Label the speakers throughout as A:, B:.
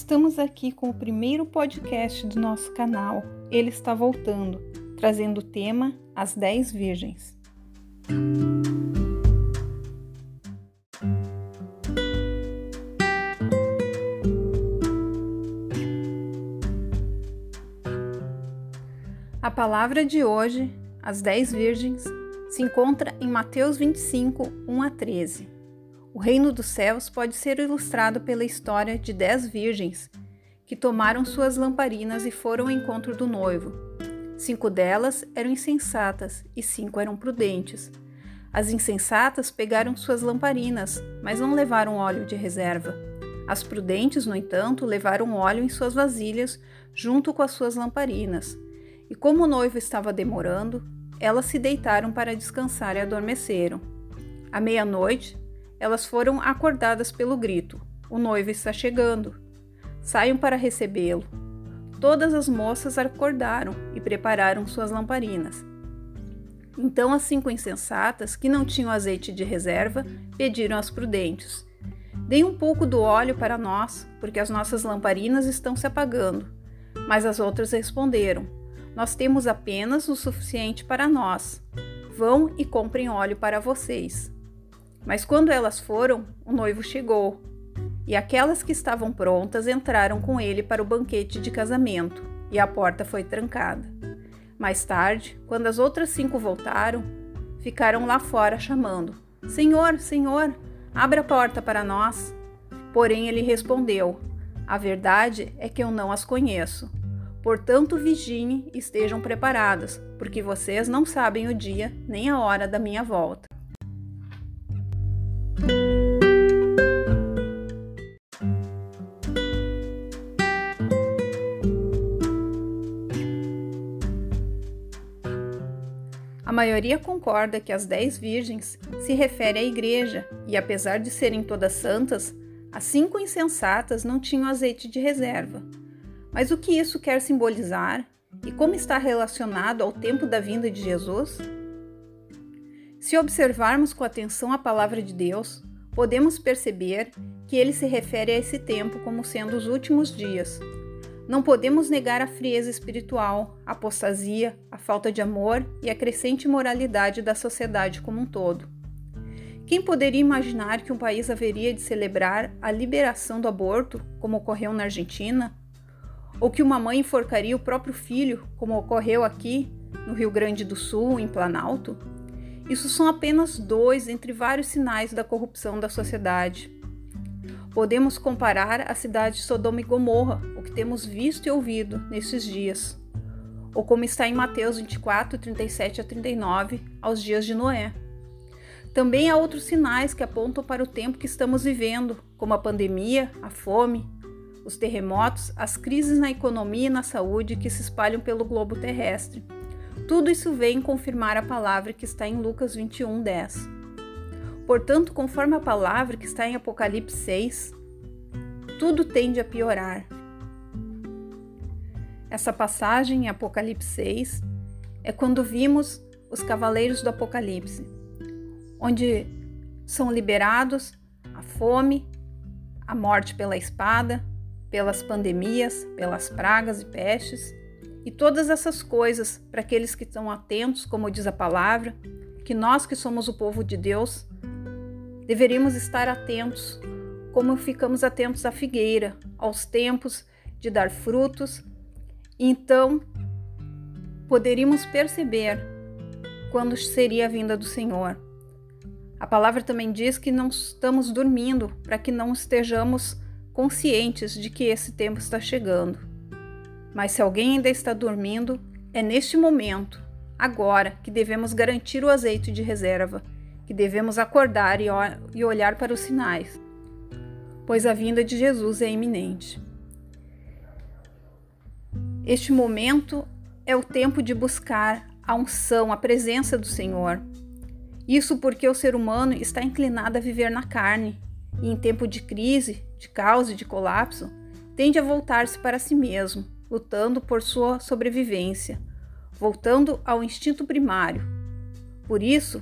A: Estamos aqui com o primeiro podcast do nosso canal. Ele está voltando, trazendo o tema As Dez Virgens. A palavra de hoje, as dez virgens, se encontra em Mateus 25, 1 a 13. O reino dos céus pode ser ilustrado pela história de dez virgens que tomaram suas lamparinas e foram ao encontro do noivo. Cinco delas eram insensatas e cinco eram prudentes. As insensatas pegaram suas lamparinas, mas não levaram óleo de reserva. As prudentes, no entanto, levaram óleo em suas vasilhas junto com as suas lamparinas. E como o noivo estava demorando, elas se deitaram para descansar e adormeceram. À meia-noite, elas foram acordadas pelo grito: O noivo está chegando. Saiam para recebê-lo. Todas as moças acordaram e prepararam suas lamparinas. Então as cinco insensatas, que não tinham azeite de reserva, pediram às prudentes: Deem um pouco do óleo para nós, porque as nossas lamparinas estão se apagando. Mas as outras responderam: Nós temos apenas o suficiente para nós. Vão e comprem óleo para vocês. Mas quando elas foram, o noivo chegou, e aquelas que estavam prontas entraram com ele para o banquete de casamento, e a porta foi trancada. Mais tarde, quando as outras cinco voltaram, ficaram lá fora chamando: Senhor, Senhor, abra a porta para nós. Porém, ele respondeu: A verdade é que eu não as conheço. Portanto, vigiem e estejam preparadas, porque vocês não sabem o dia nem a hora da minha volta. Maioria concorda que as dez virgens se refere à igreja, e apesar de serem todas santas, as cinco insensatas não tinham azeite de reserva. Mas o que isso quer simbolizar e como está relacionado ao tempo da vinda de Jesus? Se observarmos com atenção a palavra de Deus, podemos perceber que ele se refere a esse tempo como sendo os últimos dias, não podemos negar a frieza espiritual, a apostasia, a falta de amor e a crescente moralidade da sociedade como um todo. Quem poderia imaginar que um país haveria de celebrar a liberação do aborto, como ocorreu na Argentina? Ou que uma mãe enforcaria o próprio filho, como ocorreu aqui, no Rio Grande do Sul, em Planalto? Isso são apenas dois entre vários sinais da corrupção da sociedade. Podemos comparar a cidade de Sodoma e Gomorra, o que temos visto e ouvido nesses dias, ou como está em Mateus 24, 37 a 39, aos dias de Noé. Também há outros sinais que apontam para o tempo que estamos vivendo, como a pandemia, a fome, os terremotos, as crises na economia e na saúde que se espalham pelo globo terrestre. Tudo isso vem confirmar a palavra que está em Lucas 21, 10. Portanto, conforme a palavra que está em Apocalipse 6, tudo tende a piorar. Essa passagem em Apocalipse 6 é quando vimos os cavaleiros do Apocalipse, onde são liberados a fome, a morte pela espada, pelas pandemias, pelas pragas e pestes, e todas essas coisas para aqueles que estão atentos, como diz a palavra, que nós que somos o povo de Deus Deveríamos estar atentos, como ficamos atentos à figueira, aos tempos de dar frutos. Então, poderíamos perceber quando seria a vinda do Senhor. A palavra também diz que não estamos dormindo para que não estejamos conscientes de que esse tempo está chegando. Mas se alguém ainda está dormindo, é neste momento, agora, que devemos garantir o azeite de reserva que devemos acordar e olhar para os sinais, pois a vinda de Jesus é iminente. Este momento é o tempo de buscar a unção, a presença do Senhor. Isso porque o ser humano está inclinado a viver na carne e, em tempo de crise, de caos e de colapso, tende a voltar-se para si mesmo, lutando por sua sobrevivência, voltando ao instinto primário. Por isso,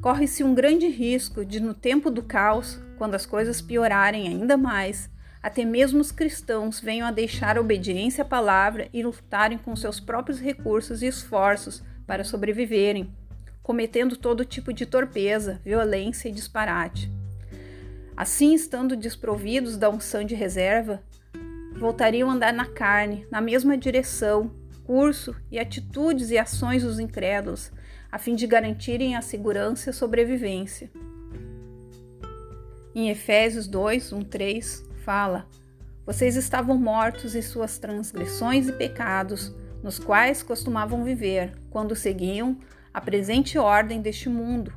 A: corre-se um grande risco de, no tempo do caos, quando as coisas piorarem ainda mais, até mesmo os cristãos venham a deixar a obediência à palavra e lutarem com seus próprios recursos e esforços para sobreviverem, cometendo todo tipo de torpeza, violência e disparate. Assim, estando desprovidos da unção de reserva, voltariam a andar na carne, na mesma direção, curso e atitudes e ações dos incrédulos, a fim de garantirem a segurança e a sobrevivência. Em Efésios 2, 1, 3, fala: Vocês estavam mortos em suas transgressões e pecados, nos quais costumavam viver, quando seguiam a presente ordem deste mundo,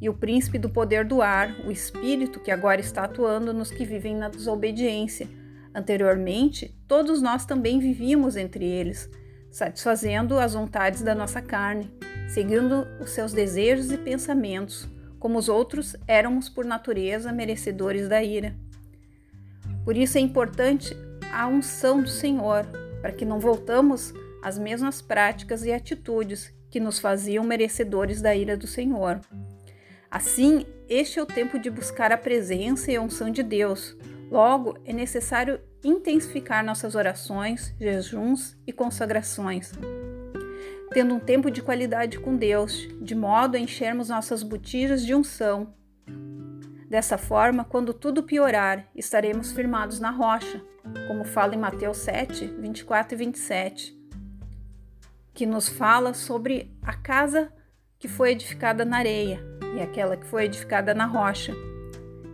A: e o príncipe do poder do ar, o espírito que agora está atuando nos que vivem na desobediência. Anteriormente, todos nós também vivíamos entre eles, satisfazendo as vontades da nossa carne, seguindo os seus desejos e pensamentos. Como os outros, éramos por natureza merecedores da ira. Por isso é importante a unção do Senhor, para que não voltamos às mesmas práticas e atitudes que nos faziam merecedores da ira do Senhor. Assim, este é o tempo de buscar a presença e a unção de Deus. Logo, é necessário intensificar nossas orações, jejuns e consagrações, tendo um tempo de qualidade com Deus, de modo a enchermos nossas botijas de unção. Dessa forma, quando tudo piorar, estaremos firmados na rocha, como fala em Mateus 7, 24 e 27 que nos fala sobre a casa que foi edificada na areia e aquela que foi edificada na rocha.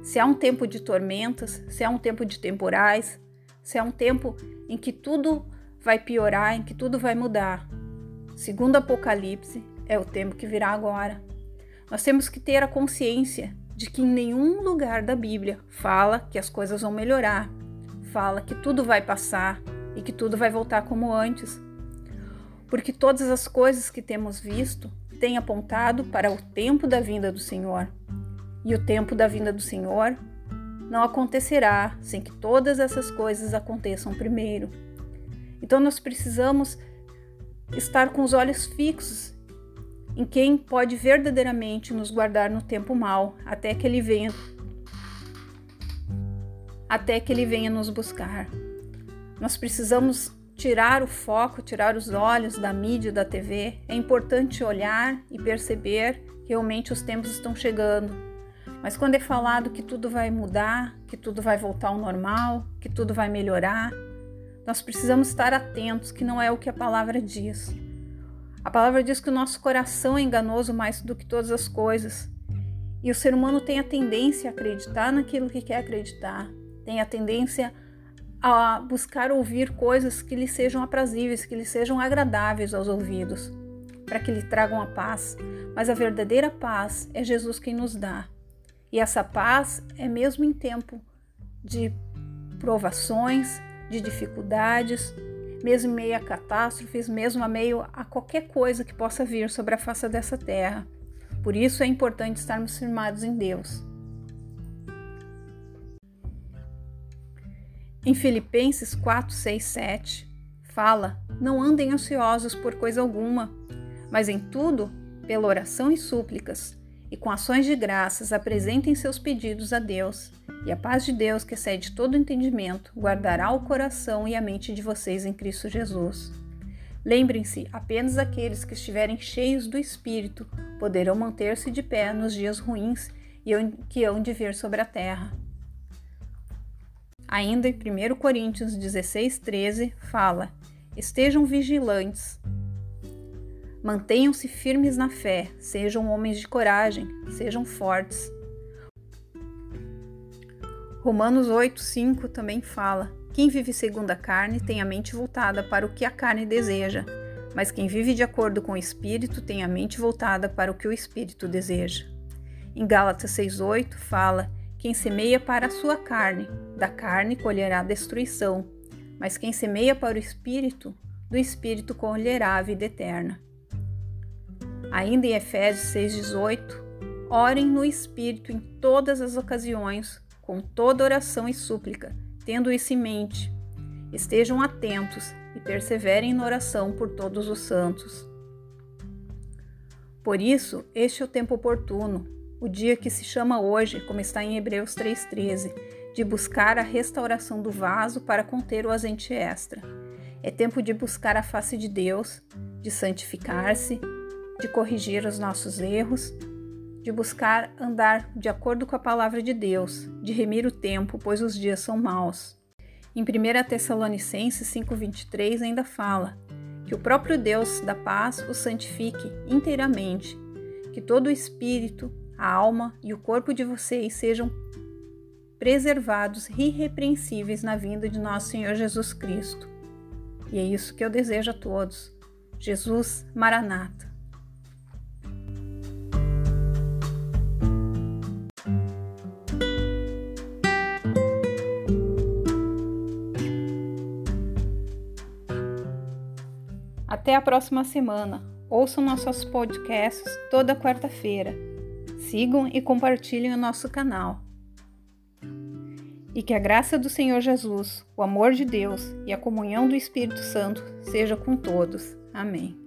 A: Se há um tempo de tormentas, se há um tempo de temporais, se há um tempo em que tudo vai piorar, em que tudo vai mudar. Segundo Apocalipse, é o tempo que virá agora. Nós temos que ter a consciência de que em nenhum lugar da Bíblia fala que as coisas vão melhorar, fala que tudo vai passar e que tudo vai voltar como antes porque todas as coisas que temos visto têm apontado para o tempo da vinda do Senhor. E o tempo da vinda do Senhor não acontecerá sem que todas essas coisas aconteçam primeiro. Então nós precisamos estar com os olhos fixos em quem pode verdadeiramente nos guardar no tempo mal, até que ele venha até que ele venha nos buscar. Nós precisamos tirar o foco, tirar os olhos da mídia, da TV. É importante olhar e perceber que realmente os tempos estão chegando. Mas quando é falado que tudo vai mudar, que tudo vai voltar ao normal, que tudo vai melhorar, nós precisamos estar atentos que não é o que a palavra diz. A palavra diz que o nosso coração é enganoso mais do que todas as coisas. E o ser humano tem a tendência a acreditar naquilo que quer acreditar, tem a tendência a buscar ouvir coisas que lhe sejam aprazíveis, que lhe sejam agradáveis aos ouvidos, para que lhe tragam a paz. Mas a verdadeira paz é Jesus quem nos dá. E essa paz é mesmo em tempo de provações, de dificuldades, mesmo em meio a catástrofes, mesmo a meio a qualquer coisa que possa vir sobre a face dessa terra. Por isso é importante estarmos firmados em Deus. Em Filipenses 4, 6, 7, fala: Não andem ansiosos por coisa alguma, mas em tudo, pela oração e súplicas, e com ações de graças apresentem seus pedidos a Deus, e a paz de Deus, que excede todo entendimento, guardará o coração e a mente de vocês em Cristo Jesus. Lembrem-se, apenas aqueles que estiverem cheios do Espírito poderão manter-se de pé nos dias ruins que hão de vir sobre a terra. Ainda em 1 Coríntios 16, 13, fala: Estejam vigilantes, mantenham-se firmes na fé, sejam homens de coragem, sejam fortes. Romanos 8, 5 também fala: Quem vive segundo a carne tem a mente voltada para o que a carne deseja, mas quem vive de acordo com o Espírito tem a mente voltada para o que o Espírito deseja. Em Gálatas 6,8 fala: quem semeia para a sua carne, da carne colherá destruição, mas quem semeia para o espírito, do espírito colherá a vida eterna. Ainda em Efésios 6,18, orem no espírito em todas as ocasiões, com toda oração e súplica, tendo isso em mente. Estejam atentos e perseverem na oração por todos os santos. Por isso, este é o tempo oportuno, o dia que se chama hoje, como está em Hebreus 3,13, de buscar a restauração do vaso para conter o azeite extra. É tempo de buscar a face de Deus, de santificar-se, de corrigir os nossos erros, de buscar andar de acordo com a palavra de Deus, de remir o tempo, pois os dias são maus. Em 1 Tessalonicenses 5,23 ainda fala que o próprio Deus da paz o santifique inteiramente, que todo o espírito, a alma e o corpo de vocês sejam preservados irrepreensíveis na vinda de nosso Senhor Jesus Cristo. E é isso que eu desejo a todos. Jesus Maranata. Até a próxima semana. Ouçam nossos podcasts toda quarta-feira. Sigam e compartilhem o nosso canal. E que a graça do Senhor Jesus, o amor de Deus e a comunhão do Espírito Santo seja com todos. Amém.